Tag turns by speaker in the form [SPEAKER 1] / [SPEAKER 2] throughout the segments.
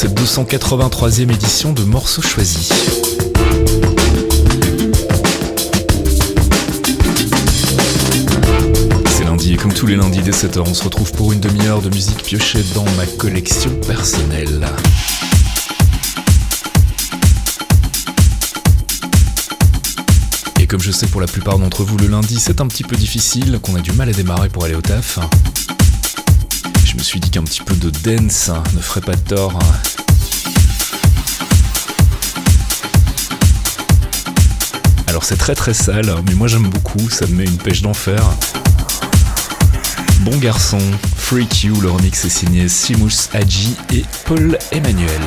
[SPEAKER 1] cette 283e édition de Morceaux choisis. C'est lundi et comme tous les lundis dès 7h, on se retrouve pour une demi-heure de musique piochée dans ma collection personnelle. Et comme je sais pour la plupart d'entre vous, le lundi c'est un petit peu difficile, qu'on a du mal à démarrer pour aller au taf. Je me suis dit qu'un petit peu de dance hein, ne ferait pas de tort. hein. Alors c'est très très sale, mais moi j'aime beaucoup, ça me met une pêche d'enfer. Bon garçon, Freak You, le remix est signé Simus Hadji et Paul Emmanuel.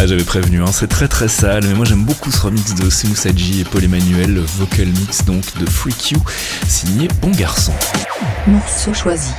[SPEAKER 1] Ah, j'avais prévenu, hein, c'est très très sale, mais moi j'aime beaucoup ce remix de Semoussaji et Paul Emmanuel, vocal mix donc de Freak You, signé Bon Garçon.
[SPEAKER 2] Morceau choisi.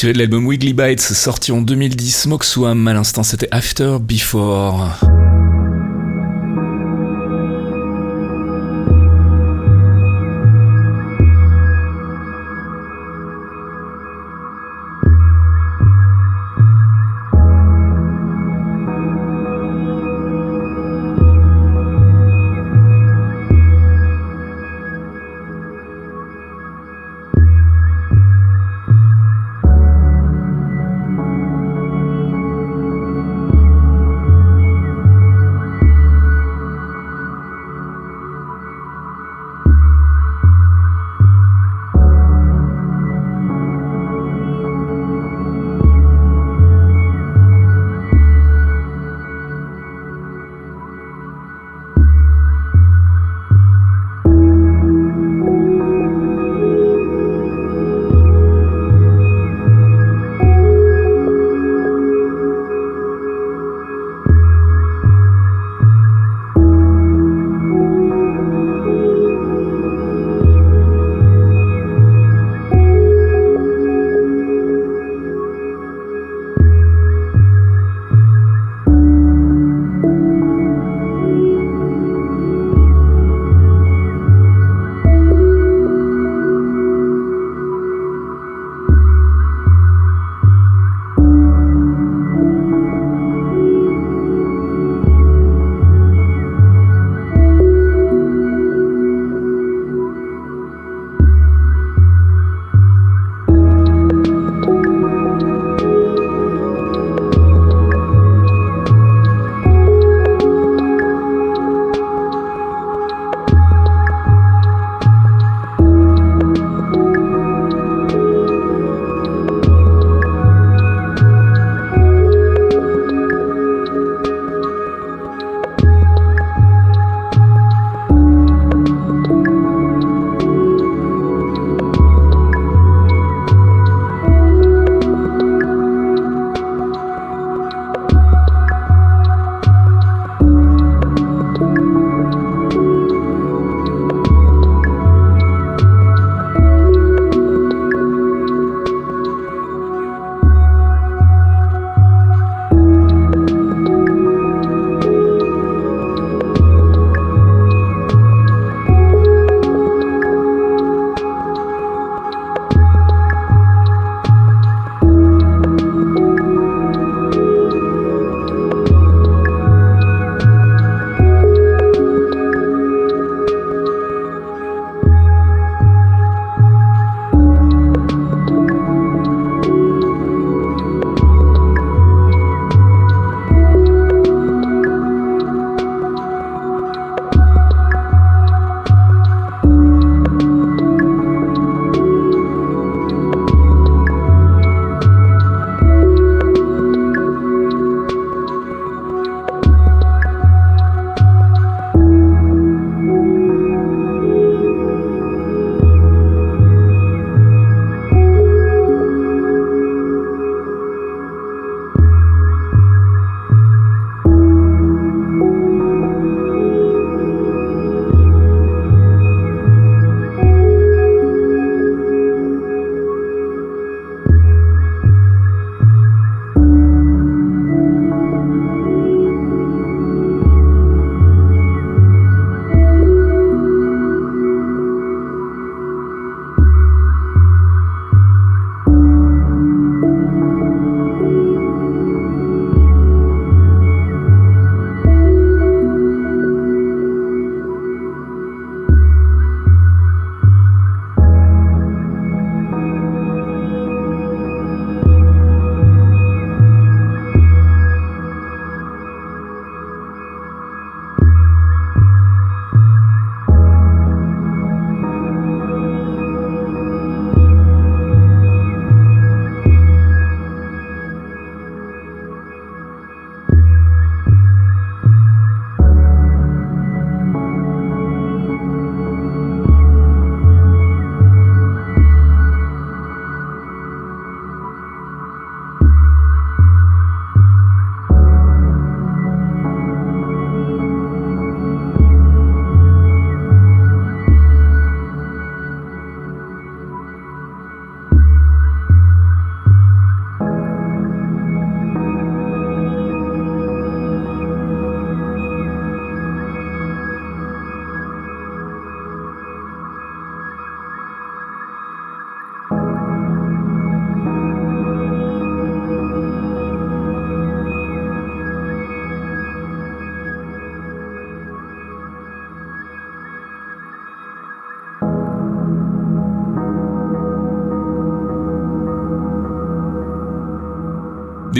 [SPEAKER 1] Tiré de l'album Wiggly Bites, sorti en 2010, Moxwam, à l'instant c'était After Before.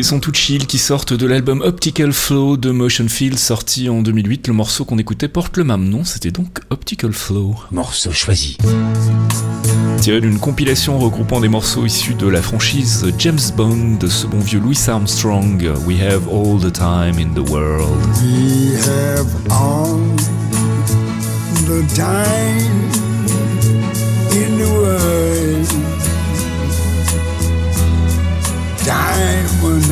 [SPEAKER 1] Des sons tout chill qui sortent de l'album Optical Flow de Motion Field sorti en 2008. Le morceau qu'on écoutait porte le même nom, c'était donc Optical Flow.
[SPEAKER 2] Morceau choisi.
[SPEAKER 1] Tiré d'une compilation regroupant des morceaux issus de la franchise James Bond de ce bon vieux Louis Armstrong, We Have All the Time in the World.
[SPEAKER 3] We have all the time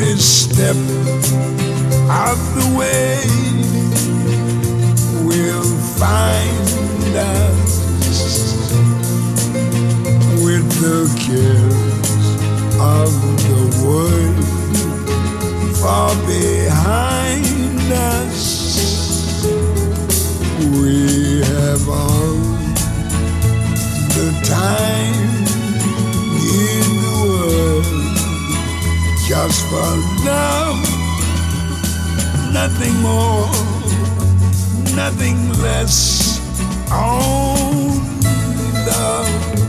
[SPEAKER 3] Every step of the way will find us with the cares of the world far behind us. We have all the time just for love, nothing more, nothing less. Only love.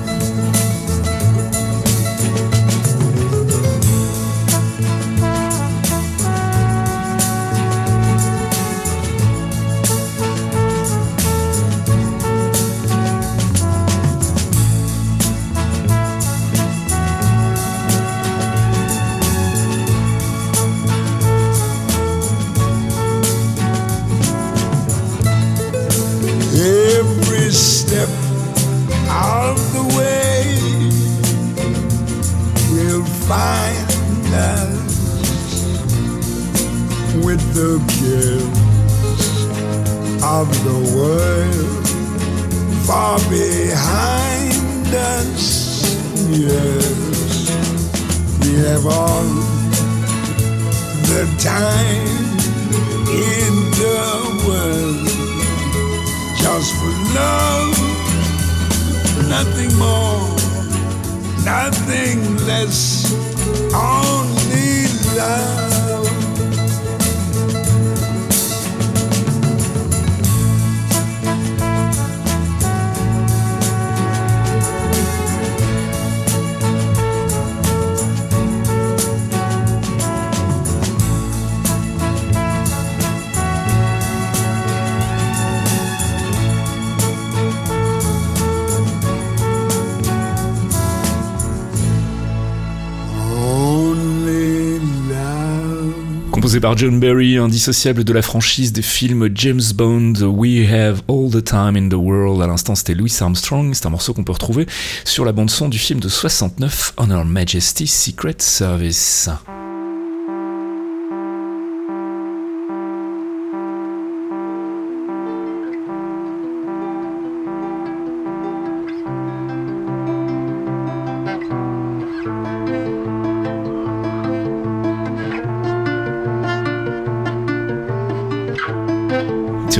[SPEAKER 1] Par John Barry, indissociable de la franchise des films James Bond, We Have All the Time in the World. À l'instant, c'était Louis Armstrong. C'est un morceau qu'on peut retrouver sur la bande-son du film de 69, Honor Majesty Secret Service.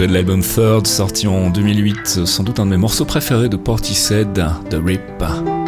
[SPEAKER 1] De l'album Third sorti en 2008, sans doute un de mes morceaux préférés de Portishead, The Rip.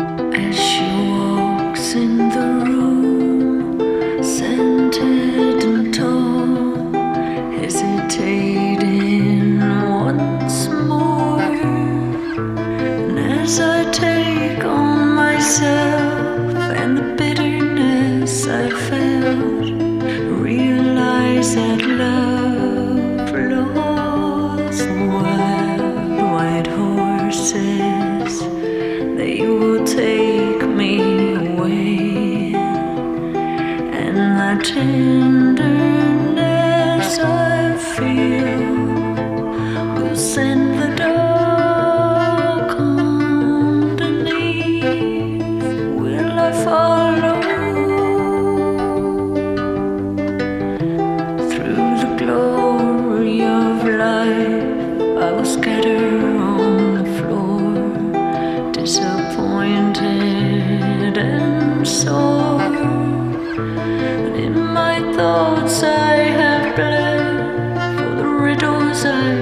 [SPEAKER 4] Thoughts I have bled, for the riddles I've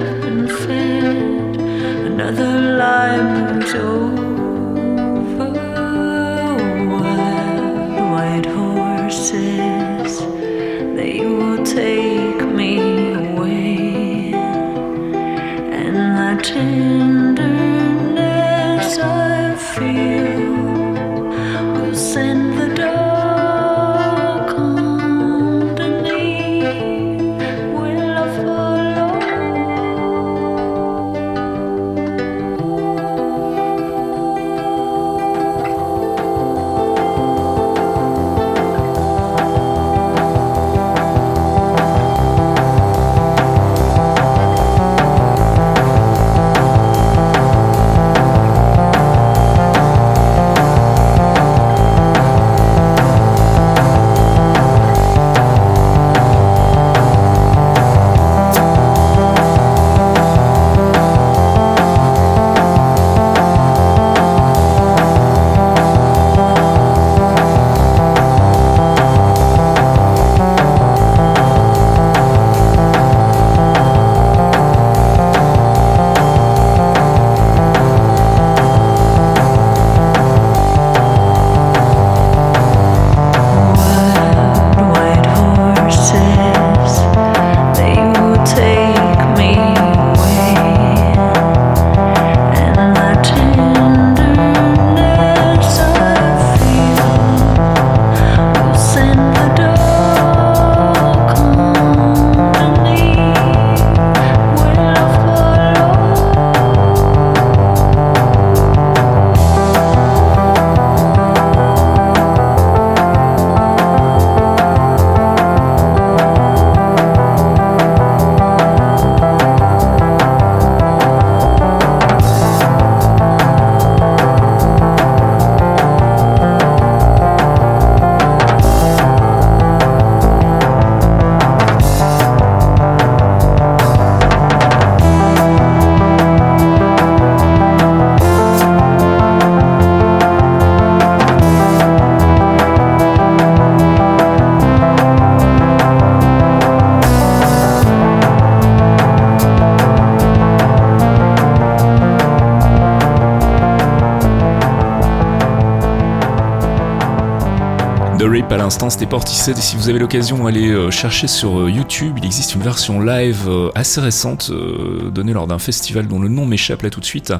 [SPEAKER 1] À l'instant, c'était Portishead. Et si vous avez l'occasion, allez euh, chercher sur euh, YouTube. Il existe une version live euh, assez récente, donnée lors d'un festival dont le nom m'échappe là tout de suite,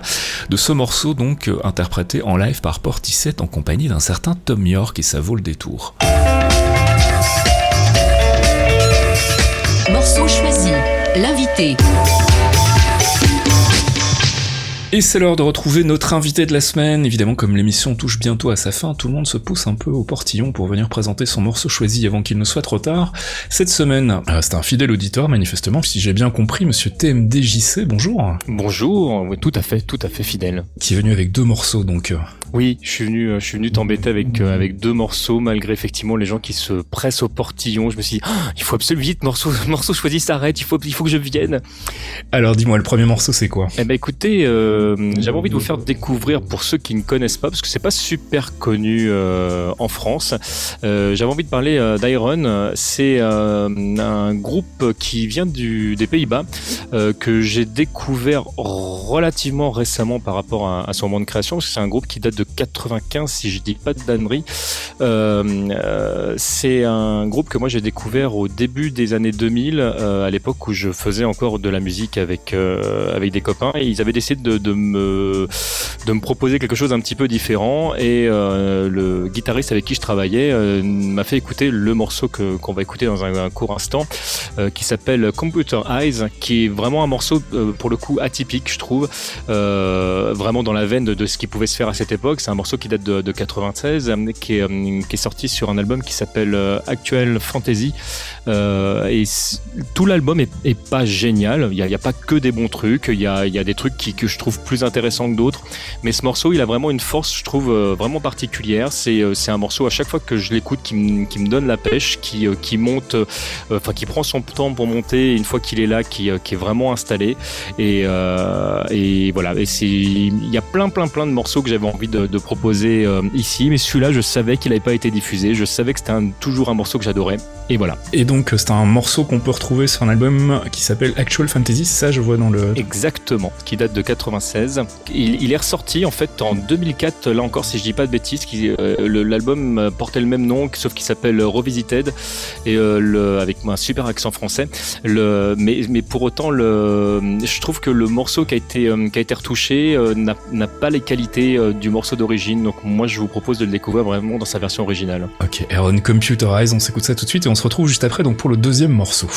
[SPEAKER 1] de ce morceau donc interprété en live par Portishead en compagnie d'un certain Tom York et ça vaut le détour.
[SPEAKER 2] Morceau choisi. L'invité.
[SPEAKER 1] Et c'est l'heure de retrouver notre invité de la semaine. Évidemment, comme l'émission touche bientôt à sa fin, tout le monde se pousse un peu au portillon pour venir présenter son morceau choisi avant qu'il ne soit trop tard. Cette semaine, euh, c'est un fidèle auditeur, manifestement, si j'ai bien compris, monsieur TMDJC, bonjour,
[SPEAKER 5] Bonjour, oui, tout à fait, tout à fait fidèle.
[SPEAKER 1] qui est venu avec deux morceaux, donc... euh,
[SPEAKER 5] Oui, je suis venu, euh, je suis venu t'embêter avec euh, avec deux morceaux, malgré effectivement les gens qui se pressent au portillon. Je me suis dit, Ah, il faut absolument vite, morceau, morceau choisi s'arrête, il faut, il faut que je vienne.
[SPEAKER 1] Alors dis-moi, le premier morceau, c'est quoi?
[SPEAKER 5] Eh ben écoutez, euh, j'avais envie de vous faire découvrir pour ceux qui ne connaissent pas, parce que c'est pas super connu euh, en France. Euh, j'avais envie de parler euh, d'Iron. C'est euh, un groupe qui vient des Pays-Bas euh, que j'ai découvert relativement récemment par rapport à, son moment de création. C'est un groupe qui date de 95, si je dis pas de dannerie. Euh, euh, c'est un groupe que moi j'ai découvert au début des années 2000, euh, à l'époque où je faisais encore de la musique avec euh, avec des copains et ils avaient décidé de de me proposer quelque chose d'un petit peu différent. Et euh, le guitariste avec qui je travaillais euh, m'a fait écouter le morceau que qu'on va écouter dans un, court instant euh, qui s'appelle Computer Eyes qui est vraiment un morceau pour le coup atypique je trouve vraiment dans la veine de, ce qui pouvait se faire à cette époque. C'est un morceau qui date de, de 96 euh, qui est, sorti sur un album qui s'appelle Actual Fantasy. Et tout l'album est, pas génial. Il y a, pas que des bons trucs. Il y a, y a des trucs qui, que je trouve plus intéressants que d'autres. Mais ce morceau, il a vraiment une force, je trouve, euh, vraiment particulière. C'est euh, c'est un morceau à chaque fois que je l'écoute qui, me- qui me donne la pêche, qui, euh, qui monte, enfin qui prend son temps pour monter. et Une fois qu'il est là, qui, qui est vraiment installé. Et, euh, et voilà. Et c'est, il y a plein, plein, plein de morceaux que j'avais envie de, de proposer ici. Mais celui-là, je savais qu'il n'avait pas été diffusé. Je savais que c'était toujours un morceau que j'adorais. Et voilà.
[SPEAKER 1] Et donc, c'est un morceau qu'on peut retrouver sur un album qui s'appelle Actual Fantasy, ça je vois dans le.
[SPEAKER 5] Exactement, qui date de 96. Il, est ressorti en fait en 2004, là encore si je dis pas de bêtises, euh, l'album euh, portait le même nom, sauf qu'il s'appelle Revisited, et euh, avec un super accent français. Mais, pour autant, je trouve que le morceau qui a été, euh, qui a été retouché euh, n'a pas les qualités euh, du morceau d'origine, donc moi je vous propose de le découvrir vraiment dans sa version originale.
[SPEAKER 1] Ok, Aaron Computerize, on s'écoute ça tout de suite et on se retrouve juste après donc pour le deuxième morceau.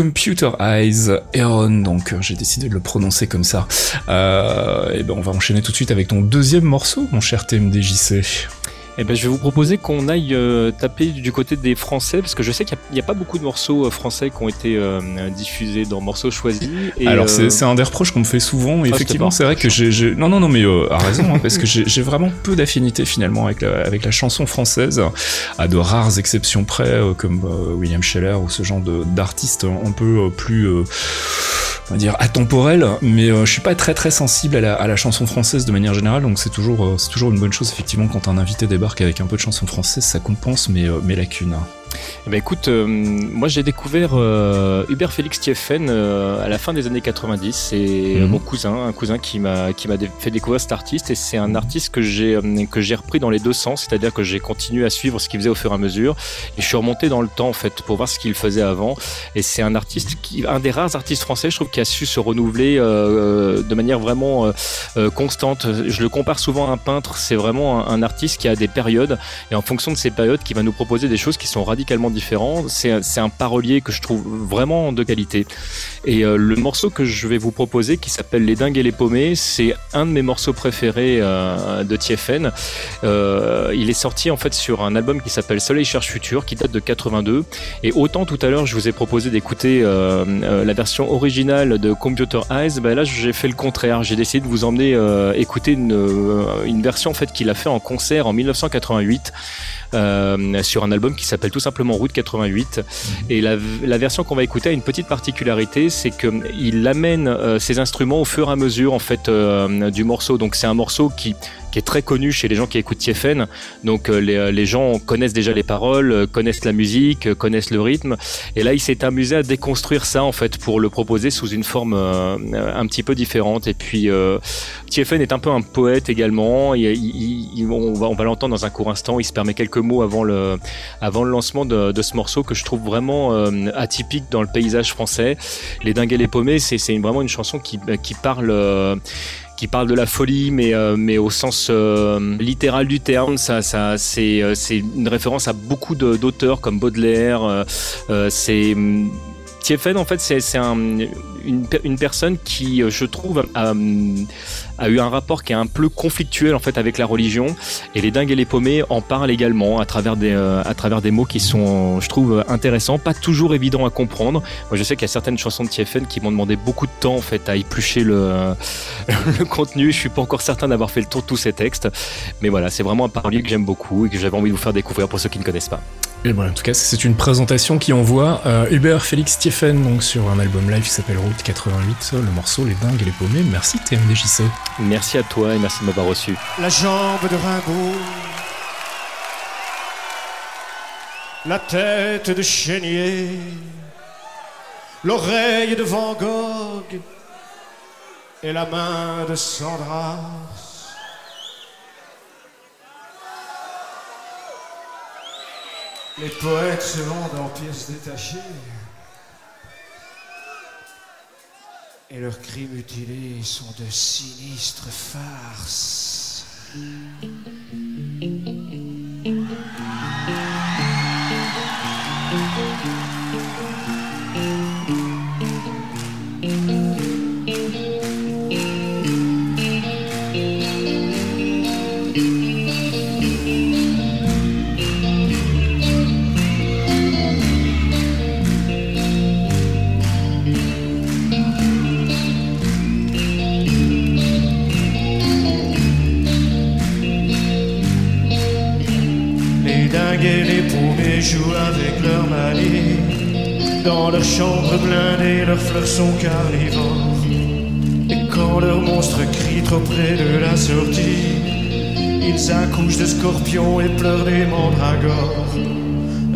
[SPEAKER 1] Computer Eyes, Aaron, donc euh, j'ai décidé de le prononcer comme ça. Euh, et ben on va enchaîner tout de suite avec ton deuxième morceau, mon cher TMDJC.
[SPEAKER 5] Eh ben, je vais vous proposer qu'on aille euh, taper du côté des Français, parce que je sais qu'il n'y a, pas beaucoup de morceaux euh, français qui ont été euh, diffusés dans morceaux choisis. Et,
[SPEAKER 1] Alors c'est un des reproches qu'on me fait souvent. Et
[SPEAKER 5] Ah,
[SPEAKER 1] effectivement, c'est vrai que j'ai non non non mais à raison hein, parce que j'ai vraiment peu d'affinité finalement avec la, avec la chanson française, à de rares exceptions près comme William Scheller ou ce genre d'artistes un peu plus on va dire atemporel. Mais je suis pas très très sensible à la, à la chanson française de manière générale, donc c'est toujours c'est toujours une bonne chose effectivement quand un invité débarque avec un peu de chanson française, ça compense mes euh, mes lacunes.
[SPEAKER 5] Eh ben, écoute, euh, moi j'ai découvert euh, Hubert Félix Thieffen euh, à la fin des années 90. C'est
[SPEAKER 1] Mhm.
[SPEAKER 5] mon cousin, un cousin qui m'a qui m'a fait découvrir cet artiste et c'est un artiste que j'ai que j'ai repris dans les deux sens, c'est-à-dire que j'ai continué à suivre ce qu'il faisait au fur et à mesure et je suis remonté dans le temps en fait pour voir ce qu'il faisait avant. Et c'est un artiste qui, un des rares artistes français, je trouve, qui a su se renouveler de manière vraiment constante. Je le compare souvent à un peintre. C'est vraiment un, un artiste qui a des périodes et en fonction de ces périodes, qui va nous proposer des choses qui sont différentes. C'est un- parolier que je trouve vraiment de qualité. Et euh, le morceau que je vais vous proposer, qui s'appelle Les Dingues et les Paumés, c'est un de mes morceaux préférés euh, de Tiefen. Euh, il est sorti en fait sur un album qui s'appelle Soleil cherche futur, qui date de 82. Et autant tout à l'heure, je vous ai proposé d'écouter la version originale de Computer Eyes, ben là j'ai fait le contraire. J'ai décidé de vous emmener écouter une version en fait qu'il a fait en concert en 1988 euh, sur un album qui s'appelle tout simplement Route 88. Et la, la version qu'on va écouter a une petite particularité, c'est que il amène euh, ses instruments au fur et à mesure en fait euh, du morceau. Donc c'est un morceau qui qui est très connu chez les gens qui écoutent Tiefen. Donc euh, les, les gens connaissent déjà les paroles, euh, connaissent la musique, euh, connaissent le rythme. Et là, il s'est amusé à déconstruire ça en fait pour le proposer sous une forme euh, un petit peu différente. Et puis euh, Tiefen est un peu un poète également. On va, l'entendre dans un court instant. Il se permet quelques mots avant le, avant le lancement de, ce morceau que je trouve vraiment euh, atypique dans le paysage français. Les Dingues et les Paumés, c'est vraiment une chanson qui, qui parle. Qui parle de la folie, mais, euh, au sens euh, littéral du terme. Euh, c'est une référence à beaucoup d'auteurs comme Baudelaire. c'est Tiefen, en fait, c'est c'est un- une, pe- une personne qui, euh, je trouve, a, eu un rapport qui est un peu conflictuel en fait avec la religion. Et les dingues et les paumés en parlent également à travers des, euh, mots qui sont, je trouve, intéressants, pas toujours évidents à comprendre. Moi, je sais qu'il y a certaines chansons de Tiefen qui m'ont demandé beaucoup de temps en fait à éplucher le, le contenu. Je suis pas encore certain d'avoir fait le tour de tous ces textes, mais voilà, c'est vraiment un parolier que j'aime beaucoup et que j'avais envie de vous faire découvrir pour ceux qui ne connaissent pas.
[SPEAKER 1] Et bon, en tout cas, c'est une présentation qui envoie euh, Hubert Félix Stephen donc sur un album live qui s'appelle Route 88, le morceau Les Dingues et les Paumés. Merci TMDJC.
[SPEAKER 5] Merci à toi et merci de m'avoir reçu.
[SPEAKER 6] la jambe de Rimbaud, la tête de Chénier, l'oreille de Van Gogh et la main de Sandra. Les poètes se vendent en pièces détachées et leurs crimes mutilés sont de sinistres farces. Et les paumés jouent avec leur manie. Dans leur chambre blindée, leurs fleurs sont carnivores. Et quand leurs monstres crient trop près de la sortie, ils accouchent de scorpions et pleurent des mandragores.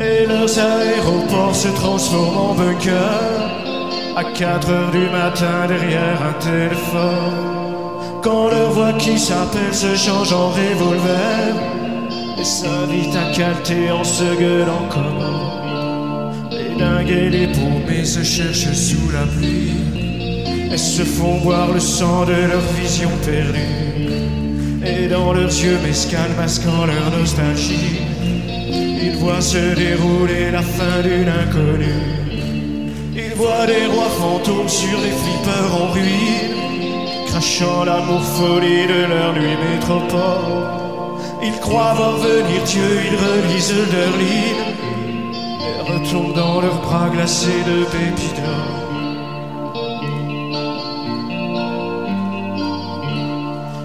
[SPEAKER 6] Et leurs aéroports se transforment en bunkers. À 4 heures du matin derrière un téléphone. Quand leur voix qui s'appelle se change en revolver. Et s'invite à calter en se gueulant comme Les dingues et les paumés se cherchent sous la pluie. Et se font boire le sang de leur vision perdue Et dans leurs yeux mescal masquant leur nostalgie. Ils voient se dérouler la fin d'une inconnue. Il voit des rois fantômes sur des flippers en ruine, crachant l'amour folie de leur nuit métropole. Ils croient voir venir Dieu, ils relisent leur ligne et retombent dans leurs bras glacés de pépites.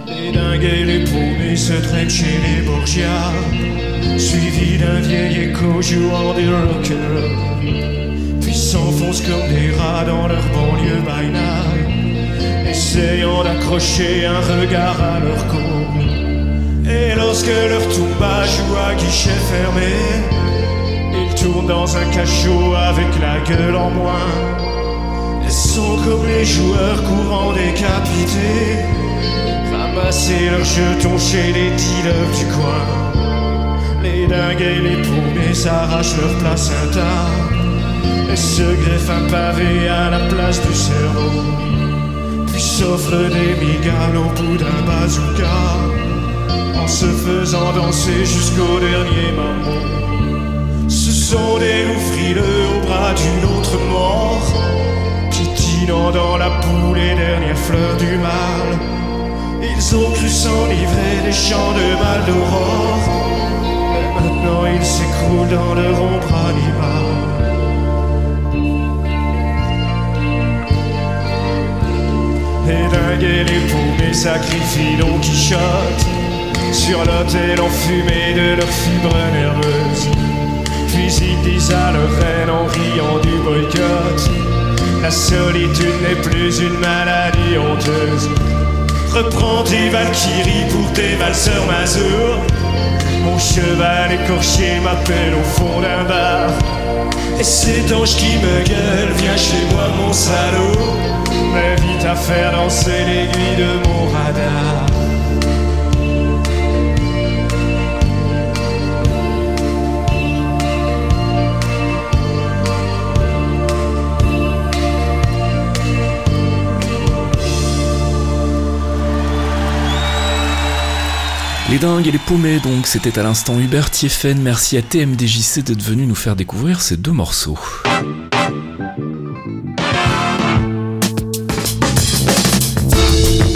[SPEAKER 6] Les dingues et les paumés se traînent chez les Borgia, suivis d'un vieil écho jouant des rock'n'roll. Puis s'enfoncent comme des rats dans leur banlieue by night, essayant d'accrocher un regard à leur côte. Et lorsque leur tomba joue à guichet fermé, ils tournent dans un cachot avec la gueule en moins. Ils sont comme les joueurs courant décapités, ramasser leurs jetons chez les dealers du coin. Les dingues et les paumés s'arrachent leur placenta et se greffent un pavé à la place du cerveau. Puis s'offrent des migales au bout d'un bazooka se faisant danser jusqu'au dernier moment. Ce sont des loups frileux au bras d'une autre mort, pitinant dans la boue les dernières fleurs du mal. Ils ont cru s'enivrer des champs de mal d'aurore, mais maintenant ils s'écroulent dans leur ombre animale. Et les paumés sacrifient Don Quichotte sur l'autel enfumé de leurs fibres nerveuses. Puis ils disent à leur reine en riant du boycott La solitude n'est plus une maladie honteuse. Reprends tes valkyries pour tes valseurs mazur. Mon cheval écorché m'appelle au fond d'un bar. Et cet ange qui me gueule, viens chez moi mon salaud. M'invite à faire danser l'aiguille de mon radar.
[SPEAKER 1] Les dingues et les paumés, donc, c'était à l'instant Hubert Thieffen. Merci à TMDJC d'être venu nous faire découvrir ces deux morceaux.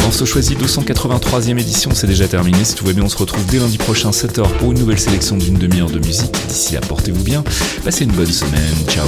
[SPEAKER 1] Morceau choisi 283e édition, c'est déjà terminé. Si tout va bien, on se retrouve dès lundi prochain, 7h, pour une nouvelle sélection d'une demi-heure de musique. D'ici là, portez-vous bien. Passez une bonne semaine. Ciao.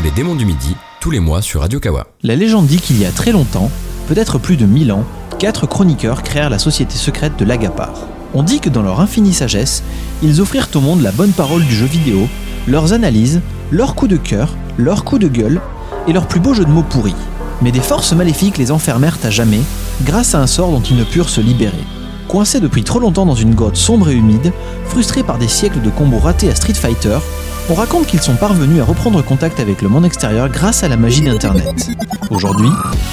[SPEAKER 7] Les démons du midi, tous les mois sur Radio Kawa.
[SPEAKER 8] La légende dit qu'il y a très longtemps, peut-être plus de 1000 ans, quatre chroniqueurs créèrent la société secrète de l'Agapar. On dit que dans leur infinie sagesse, ils offrirent au monde la bonne parole du jeu vidéo, leurs analyses, leurs coups de cœur, leurs coups de gueule et leurs plus beaux jeux de mots pourris. Mais des forces maléfiques les enfermèrent à jamais grâce à un sort dont ils ne purent se libérer. Coincés depuis trop longtemps dans une grotte sombre et humide, frustrés par des siècles de combos ratés à Street Fighter, on raconte qu'ils sont parvenus à reprendre contact avec le monde extérieur grâce à la magie d'Internet. Aujourd'hui,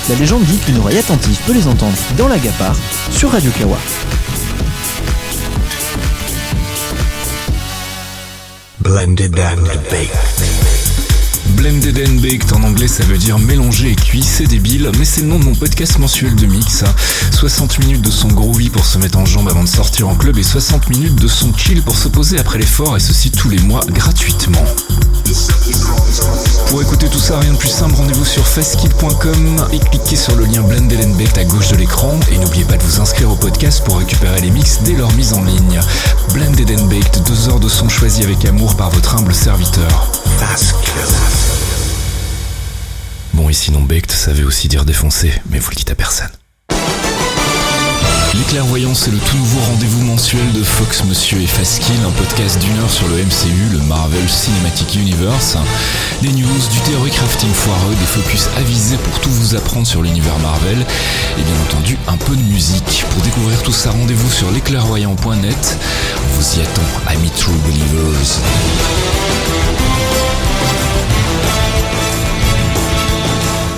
[SPEAKER 8] la légende dit qu'une oreille attentive peut les entendre dans la Gapar sur Radio Kawa.
[SPEAKER 3] Blended and baked.
[SPEAKER 1] Blended and Baked en anglais ça veut dire mélanger et cuit, c'est débile, mais c'est le nom de mon podcast mensuel de mix. 60 minutes de son groovy pour se mettre en jambe avant de sortir en club et 60 minutes de son chill pour se poser après l'effort et ceci tous les mois gratuitement. Pour écouter tout ça, rien de plus simple, rendez-vous sur festkid.com et cliquez sur le lien Blended and Baked à gauche de l'écran et n'oubliez pas de vous inscrire au podcast pour récupérer les mix dès leur mise en ligne. Blended and Baked, deux heures de son choisi avec amour par votre humble serviteur. Bon, et sinon ça veut aussi dire défoncer, mais vous le dites à personne. Les clairvoyants, c'est le tout nouveau rendez-vous mensuel de Fox Monsieur et Faskill, un podcast d'une heure sur le MCU, le Marvel Cinematic Universe. Des news, du théorie crafting foireux, des focus avisés pour tout vous apprendre sur l'univers Marvel, et bien entendu un peu de musique. Pour découvrir tout ça, rendez-vous sur lesclairvoyants.net. vous y attend, amis True Believers.